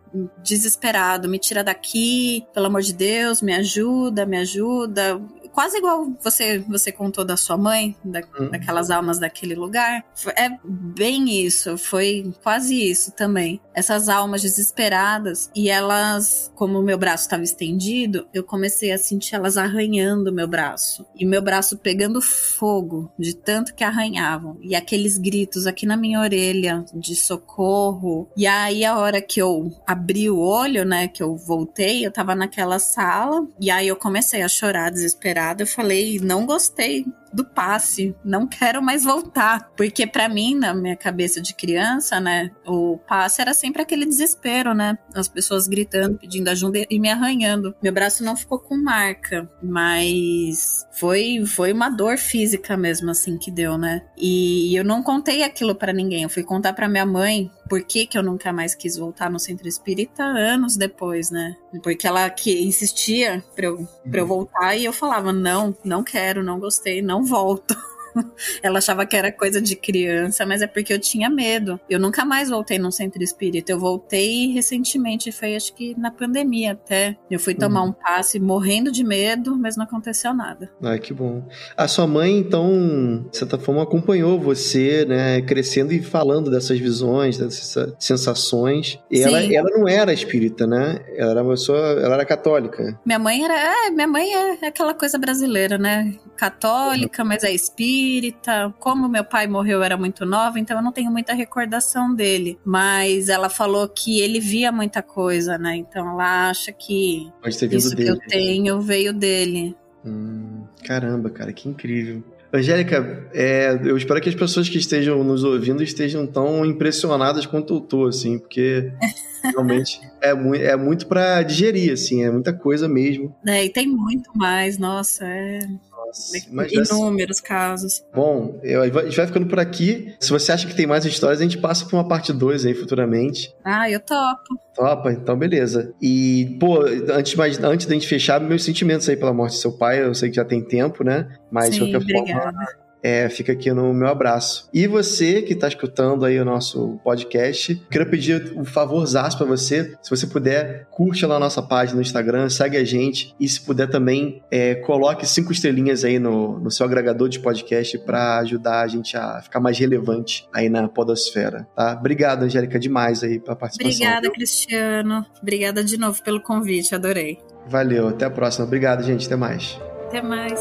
desesperado, me tira daqui, pelo amor de Deus, me ajuda, me ajuda quase igual você você contou da sua mãe, da, uhum. daquelas almas daquele lugar. É bem isso, foi quase isso também. Essas almas desesperadas e elas, como o meu braço estava estendido, eu comecei a sentir elas arranhando meu braço e meu braço pegando fogo de tanto que arranhavam e aqueles gritos aqui na minha orelha de socorro. E aí a hora que eu abri o olho, né, que eu voltei, eu tava naquela sala e aí eu comecei a chorar desesperada eu falei, não gostei do passe, não quero mais voltar. Porque para mim, na minha cabeça de criança, né, o passe era sempre aquele desespero, né? As pessoas gritando, pedindo ajuda e me arranhando. Meu braço não ficou com marca, mas foi foi uma dor física mesmo assim que deu, né? E eu não contei aquilo para ninguém. Eu fui contar para minha mãe por que, que eu nunca mais quis voltar no centro espírita anos depois, né? Porque ela que insistia pra eu, pra eu uhum. voltar e eu falava: não, não quero, não gostei, não volto. Ela achava que era coisa de criança, mas é porque eu tinha medo. Eu nunca mais voltei num centro espírita. Eu voltei recentemente, foi acho que na pandemia até. Eu fui tomar uhum. um passe morrendo de medo, mas não aconteceu nada. Ai, que bom. A sua mãe, então, de certa forma, acompanhou você, né, crescendo e falando dessas visões, dessas sensações. E ela, ela não era espírita, né? Ela era uma pessoa, ela era católica. Minha mãe era, é, minha mãe é aquela coisa brasileira, né? Católica, uhum. mas é espírita espírita. Como meu pai morreu, era muito nova, então eu não tenho muita recordação dele. Mas ela falou que ele via muita coisa, né? Então ela acha que isso dele. que eu tenho veio dele. Hum, caramba, cara, que incrível. Angélica, é, eu espero que as pessoas que estejam nos ouvindo estejam tão impressionadas quanto eu tô, assim, porque realmente é, mu é muito para digerir, assim, é muita coisa mesmo. É, e tem muito mais, nossa, é. Mas Inúmeros casos. Bom, eu, a gente vai ficando por aqui. Se você acha que tem mais histórias, a gente passa para uma parte 2 aí futuramente. Ah, eu topo. Topa, então beleza. E, pô, antes, mais, antes da gente fechar, meus sentimentos aí pela morte do seu pai, eu sei que já tem tempo, né? Mas Sim, de qualquer obrigada. forma é, fica aqui no meu abraço. E você que está escutando aí o nosso podcast, quero pedir um favorzaço para você. Se você puder, curte lá a nossa página no Instagram, segue a gente e se puder também, é, coloque cinco estrelinhas aí no, no seu agregador de podcast para ajudar a gente a ficar mais relevante aí na podosfera, tá? Obrigado, Angélica, demais aí pela participação. Obrigada, Cristiano. Obrigada de novo pelo convite, adorei. Valeu, até a próxima. Obrigado, gente. Até mais. Até mais.